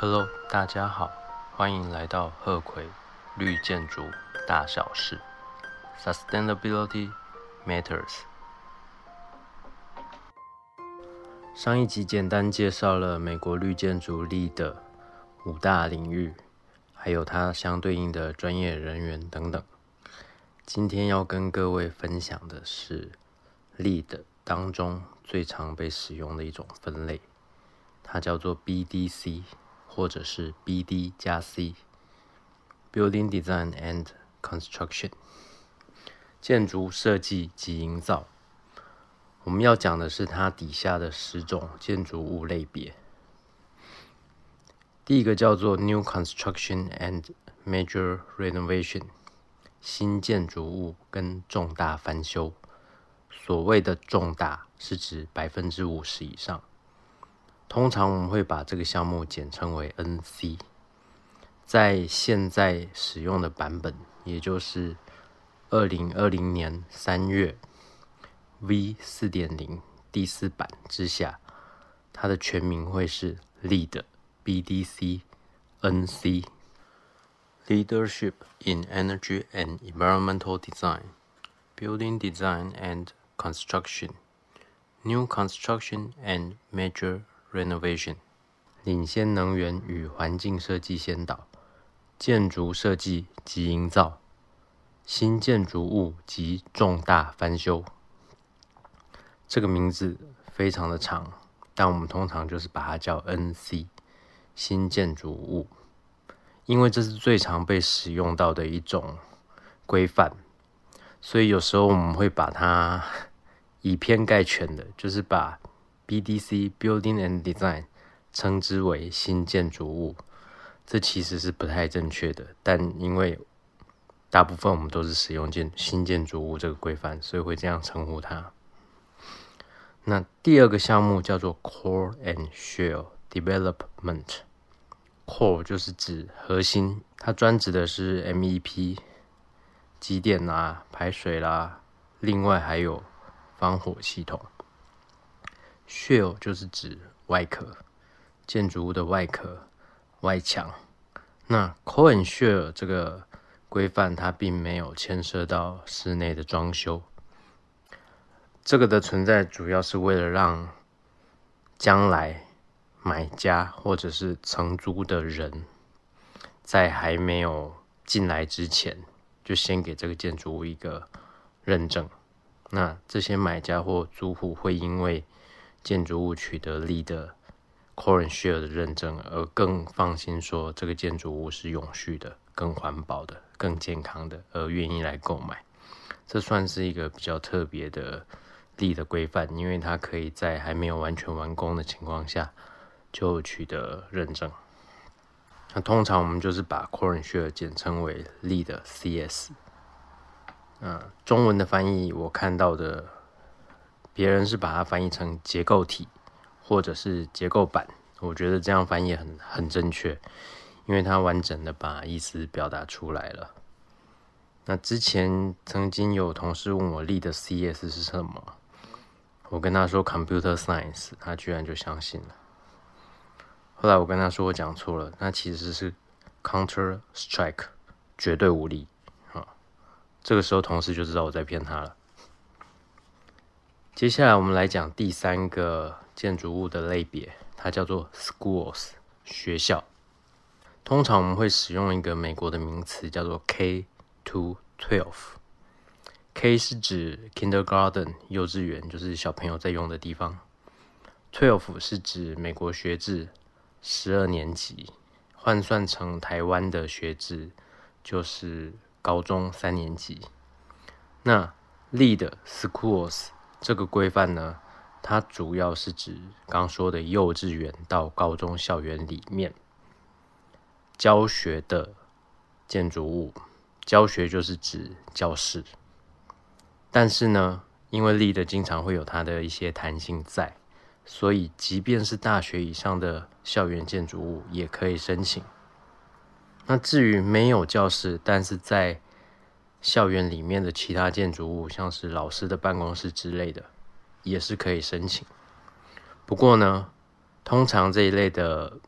Hello，大家好，欢迎来到鹤葵绿建筑大小事，Sustainability Matters。上一集简单介绍了美国绿建筑力的五大领域，还有它相对应的专业人员等等。今天要跟各位分享的是 LEED 当中最常被使用的一种分类，它叫做 BDC。或者是 BD 加 C，Building Design and Construction，建筑设计及营造。我们要讲的是它底下的十种建筑物类别。第一个叫做 New Construction and Major Renovation，新建筑物跟重大翻修。所谓的重大是指百分之五十以上。通常我们会把这个项目简称为 NC，在现在使用的版本，也就是二零二零年三月 V 四点零第四版之下，它的全名会是 Lead BDC NC Leadership in Energy and Environmental Design Building Design and Construction New Construction and Major Renovation，领先能源与环境设计先导，建筑设计及营造，新建筑物及重大翻修。这个名字非常的长，但我们通常就是把它叫 NC 新建筑物，因为这是最常被使用到的一种规范，所以有时候我们会把它 以偏概全的，就是把。BDC Building and Design 称之为新建筑物，这其实是不太正确的。但因为大部分我们都是使用建新建筑物这个规范，所以会这样称呼它。那第二个项目叫做 Core and Shell Development。Core 就是指核心，它专指的是 MEP 机电啦、排水啦，另外还有防火系统。Shell 就是指外壳，建筑物的外壳、外墙。那 core shell 这个规范，它并没有牵涉到室内的装修。这个的存在，主要是为了让将来买家或者是承租的人，在还没有进来之前，就先给这个建筑物一个认证。那这些买家或租户会因为建筑物取得力的 Core and Share 的认证，而更放心说这个建筑物是永续的、更环保的、更健康的，而愿意来购买。这算是一个比较特别的力的规范，因为它可以在还没有完全完工的情况下就取得认证。那通常我们就是把 c o r e n Share 简称为 l e d CS。嗯，中文的翻译我看到的。别人是把它翻译成结构体，或者是结构板，我觉得这样翻译很很正确，因为它完整的把意思表达出来了。那之前曾经有同事问我立的 CS 是什么，我跟他说 Computer Science，他居然就相信了。后来我跟他说我讲错了，那其实是 Counter Strike，绝对无力啊。这个时候同事就知道我在骗他了。接下来我们来讲第三个建筑物的类别，它叫做 schools 学校。通常我们会使用一个美国的名词，叫做 K to twelve。K 是指 kindergarten 幼稚园，就是小朋友在用的地方。Twelve 是指美国学制十二年级，换算成台湾的学制就是高中三年级。那 lead schools。这个规范呢，它主要是指刚说的幼稚园到高中校园里面教学的建筑物，教学就是指教室。但是呢，因为立的经常会有它的一些弹性在，所以即便是大学以上的校园建筑物也可以申请。那至于没有教室，但是在校园里面的其他建筑物，像是老师的办公室之类的，也是可以申请。不过呢，通常这一类的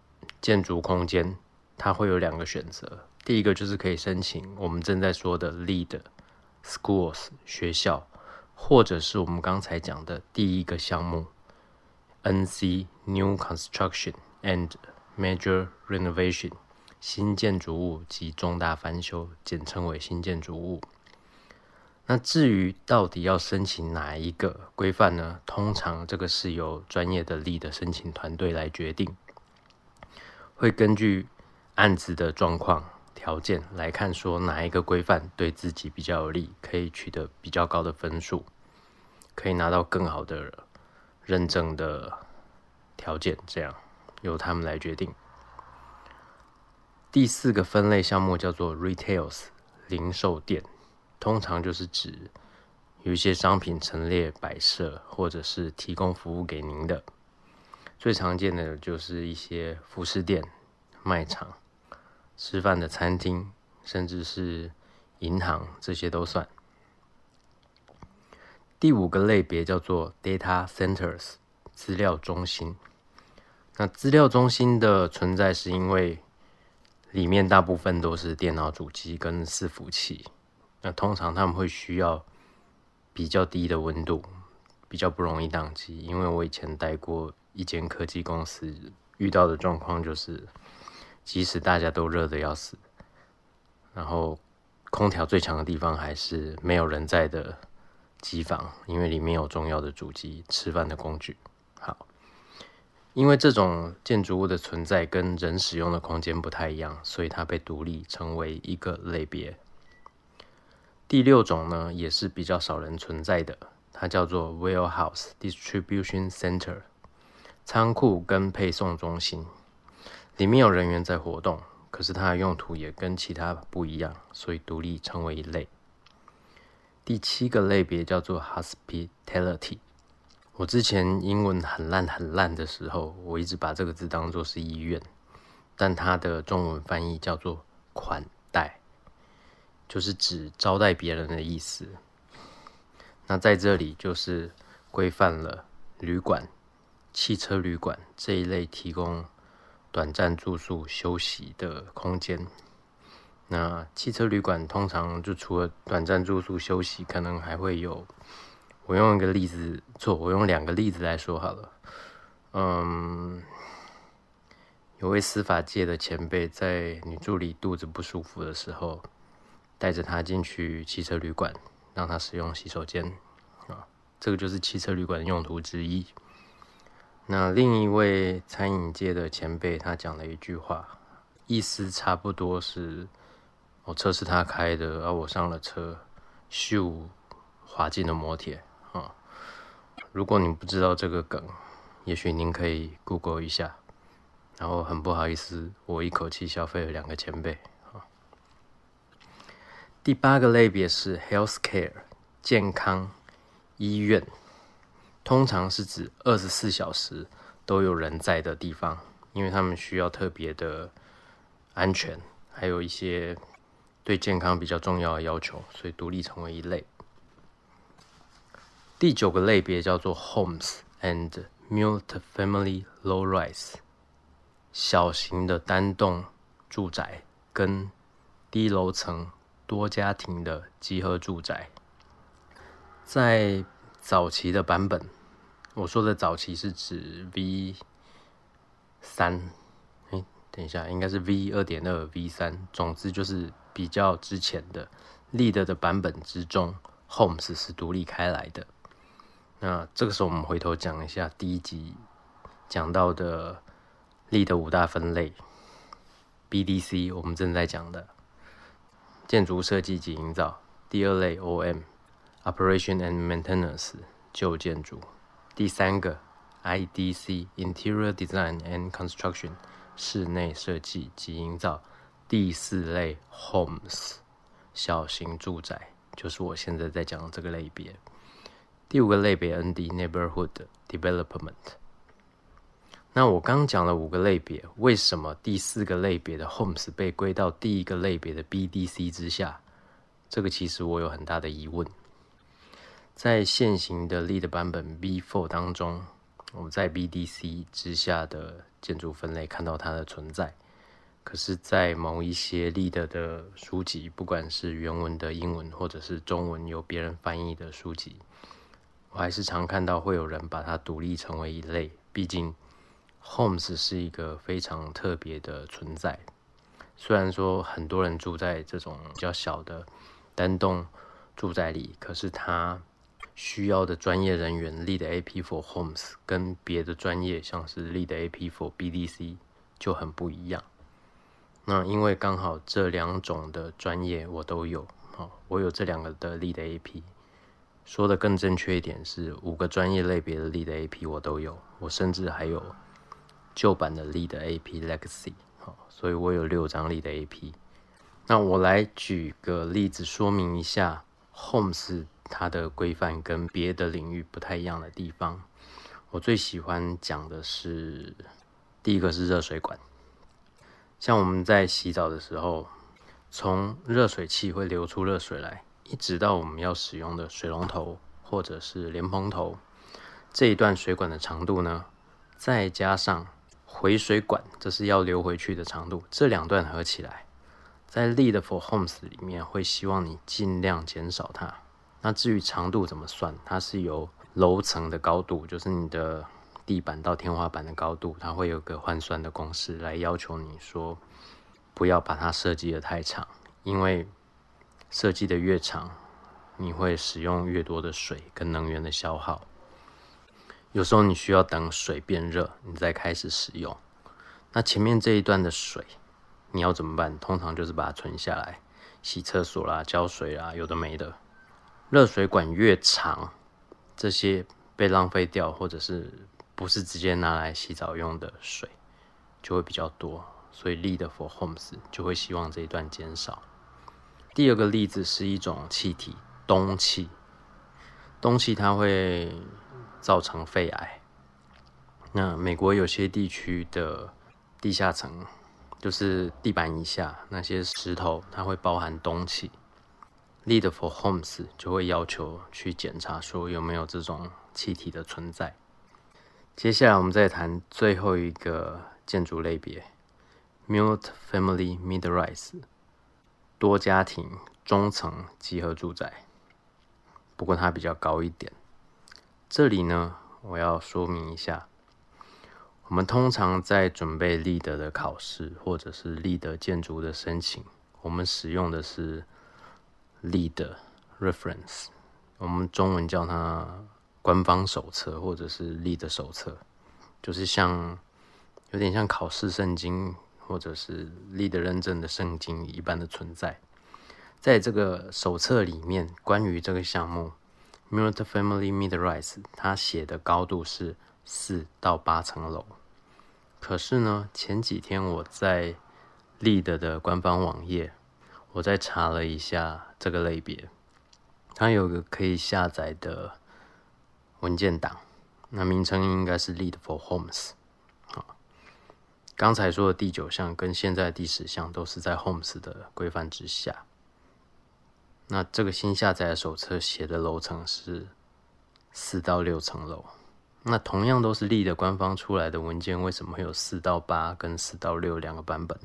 建筑空间，它会有两个选择。第一个就是可以申请我们正在说的 LEED schools 学校，或者是我们刚才讲的第一个项目 NC New Construction and Major Renovation 新建筑物及重大翻修，简称为新建筑物。那至于到底要申请哪一个规范呢？通常这个是由专业的力的申请团队来决定，会根据案子的状况条件来看，说哪一个规范对自己比较有利，可以取得比较高的分数，可以拿到更好的认证的条件，这样由他们来决定。第四个分类项目叫做 retails 零售店。通常就是指有一些商品陈列摆设，或者是提供服务给您的。最常见的就是一些服饰店、卖场、吃饭的餐厅，甚至是银行，这些都算。第五个类别叫做 data centers 资料中心。那资料中心的存在是因为里面大部分都是电脑主机跟伺服器。那通常他们会需要比较低的温度，比较不容易宕机。因为我以前待过一间科技公司，遇到的状况就是，即使大家都热的要死，然后空调最强的地方还是没有人在的机房，因为里面有重要的主机、吃饭的工具。好，因为这种建筑物的存在跟人使用的空间不太一样，所以它被独立成为一个类别。第六种呢，也是比较少人存在的，它叫做 warehouse distribution center，仓库跟配送中心，里面有人员在活动，可是它的用途也跟其他不一样，所以独立成为一类。第七个类别叫做 hospitality，我之前英文很烂很烂的时候，我一直把这个字当做是医院，但它的中文翻译叫做款待。就是指招待别人的意思。那在这里就是规范了旅馆、汽车旅馆这一类提供短暂住宿、休息的空间。那汽车旅馆通常就除了短暂住宿、休息，可能还会有。我用一个例子做，我用两个例子来说好了。嗯，有位司法界的前辈在女助理肚子不舒服的时候。带着她进去汽车旅馆，让她使用洗手间，啊，这个就是汽车旅馆的用途之一。那另一位餐饮界的前辈，他讲了一句话，意思差不多是：我车是他开的，而我上了车，咻，滑进了摩铁。如果你不知道这个梗，也许您可以 Google 一下。然后很不好意思，我一口气消费了两个前辈。第八个类别是 healthcare 健康医院，通常是指二十四小时都有人在的地方，因为他们需要特别的安全，还有一些对健康比较重要的要求，所以独立成为一类。第九个类别叫做 homes and multi-family low-rise 小型的单栋住宅跟低楼层。多家庭的集合住宅，在早期的版本，我说的早期是指 V 三，哎，等一下，应该是 V 二点二、V 三，总之就是比较之前的 Lead 的版本之中，Homes 是独立开来的。那这个时候，我们回头讲一下第一集讲到的力的五大分类，BDC 我们正在讲的。建筑设计及营造，第二类 OM，Operation and Maintenance 旧建筑，第三个 IDC，Interior Design and Construction 室内设计及营造，第四类 Homes 小型住宅，就是我现在在讲的这个类别。第五个类别 ND Neighborhood Development。那我刚讲了五个类别，为什么第四个类别的 homes 被归到第一个类别的 BDC 之下？这个其实我有很大的疑问。在现行的 lead 版本 V4 当中，我们在 BDC 之下的建筑分类看到它的存在。可是，在某一些 lead 的书籍，不管是原文的英文或者是中文由别人翻译的书籍，我还是常看到会有人把它独立成为一类。毕竟，homes 是一个非常特别的存在。虽然说很多人住在这种比较小的单栋住宅里，可是他需要的专业人员 lead AP for homes 跟别的专业像是 lead AP for BDC 就很不一样。那因为刚好这两种的专业我都有，好，我有这两个的 lead AP。说的更正确一点是五个专业类别的 lead AP 我都有，我甚至还有旧版的 lead AP Legacy，好，所以我有六张 lead AP。那我来举个例子说明一下 Homes 它的规范跟别的领域不太一样的地方。我最喜欢讲的是第一个是热水管。像我们在洗澡的时候，从热水器会流出热水来，一直到我们要使用的水龙头或者是莲蓬头这一段水管的长度呢，再加上回水管，这是要流回去的长度，这两段合起来，在 Lead for Homes 里面会希望你尽量减少它。那至于长度怎么算，它是由楼层的高度，就是你的。地板到天花板的高度，它会有个换算的公式来要求你说，不要把它设计的太长，因为设计的越长，你会使用越多的水跟能源的消耗。有时候你需要等水变热，你再开始使用。那前面这一段的水，你要怎么办？通常就是把它存下来，洗厕所啦、浇水啦，有的没的。热水管越长，这些被浪费掉，或者是。不是直接拿来洗澡用的水就会比较多，所以 lead for homes 就会希望这一段减少。第二个例子是一种气体氡气，氡气它会造成肺癌。那美国有些地区的地下层，就是地板以下那些石头，它会包含氡气。lead for homes 就会要求去检查说有没有这种气体的存在。接下来我们再谈最后一个建筑类别，multi-family mid-rise，多家庭中层集合住宅。不过它比较高一点。这里呢，我要说明一下，我们通常在准备立德的考试或者是立德建筑的申请，我们使用的是立德 reference，我们中文叫它。官方手册或者是立德手册，就是像有点像考试圣经或者是立的认证的圣经一般的存在。在这个手册里面，关于这个项目 multi-family mid-rise，它写的高度是四到八层楼。可是呢，前几天我在立德的官方网页，我在查了一下这个类别，它有个可以下载的。文件档，那名称应该是 Lead for Homes。刚才说的第九项跟现在第十项都是在 Homes 的规范之下。那这个新下载的手册写的楼层是四到六层楼。那同样都是 Lead 官方出来的文件，为什么会有四到八跟四到六两个版本？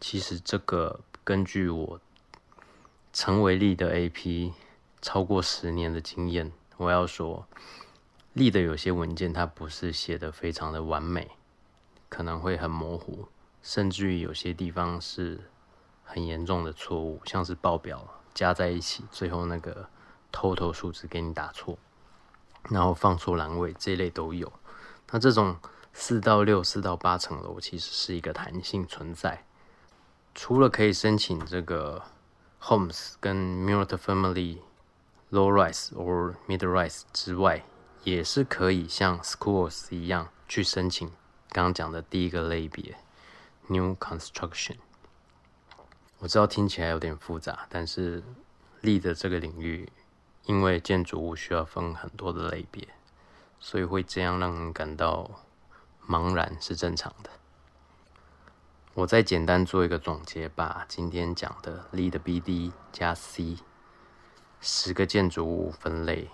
其实这个根据我成为 Lead AP 超过十年的经验。我要说，立的有些文件它不是写的非常的完美，可能会很模糊，甚至于有些地方是很严重的错误，像是报表加在一起，最后那个 total 数字给你打错，然后放错栏位这一类都有。那这种四到六、四到八层楼其实是一个弹性存在，除了可以申请这个 homes 跟 multi-family。Low rise or mid rise 之外，也是可以像 schools 一样去申请刚刚讲的第一个类别 new construction。我知道听起来有点复杂，但是立的这个领域，因为建筑物需要分很多的类别，所以会这样让人感到茫然是正常的。我再简单做一个总结，把今天讲的 lead BD 加 C。十个建筑物分类，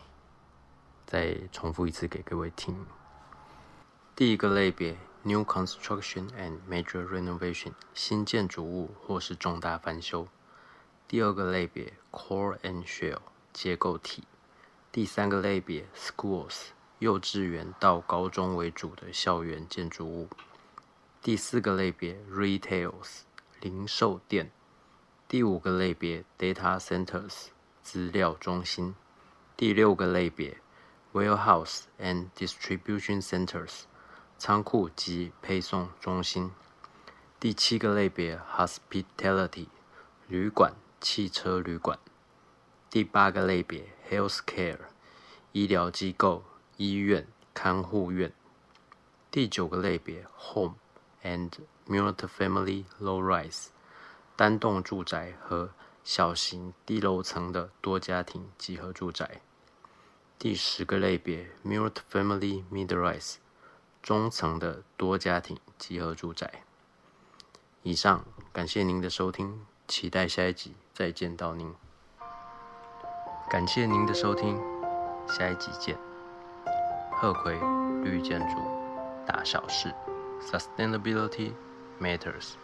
再重复一次给各位听。第一个类别：New Construction and Major Renovation，新建筑物或是重大翻修。第二个类别：Core and Shell，结构体。第三个类别：Schools，幼稚园到高中为主的校园建筑物。第四个类别：Retails，零售店。第五个类别：Data Centers，资料中心。第六个类别：Warehouse and Distribution Centers，仓库及配送中心。第七个类别：Hospitality，旅馆、汽车旅馆。第八个类别：Healthcare，医疗机构、医院、看护院。第九个类别：Home。and multi-family low-rise 单栋住宅和小型低楼层的多家庭集合住宅。第十个类别 multi-family mid-rise 中层的多家庭集合住宅。以上，感谢您的收听，期待下一集再见到您。感谢您的收听，下一集见。鹤葵绿建筑，大小事。Sustainability matters.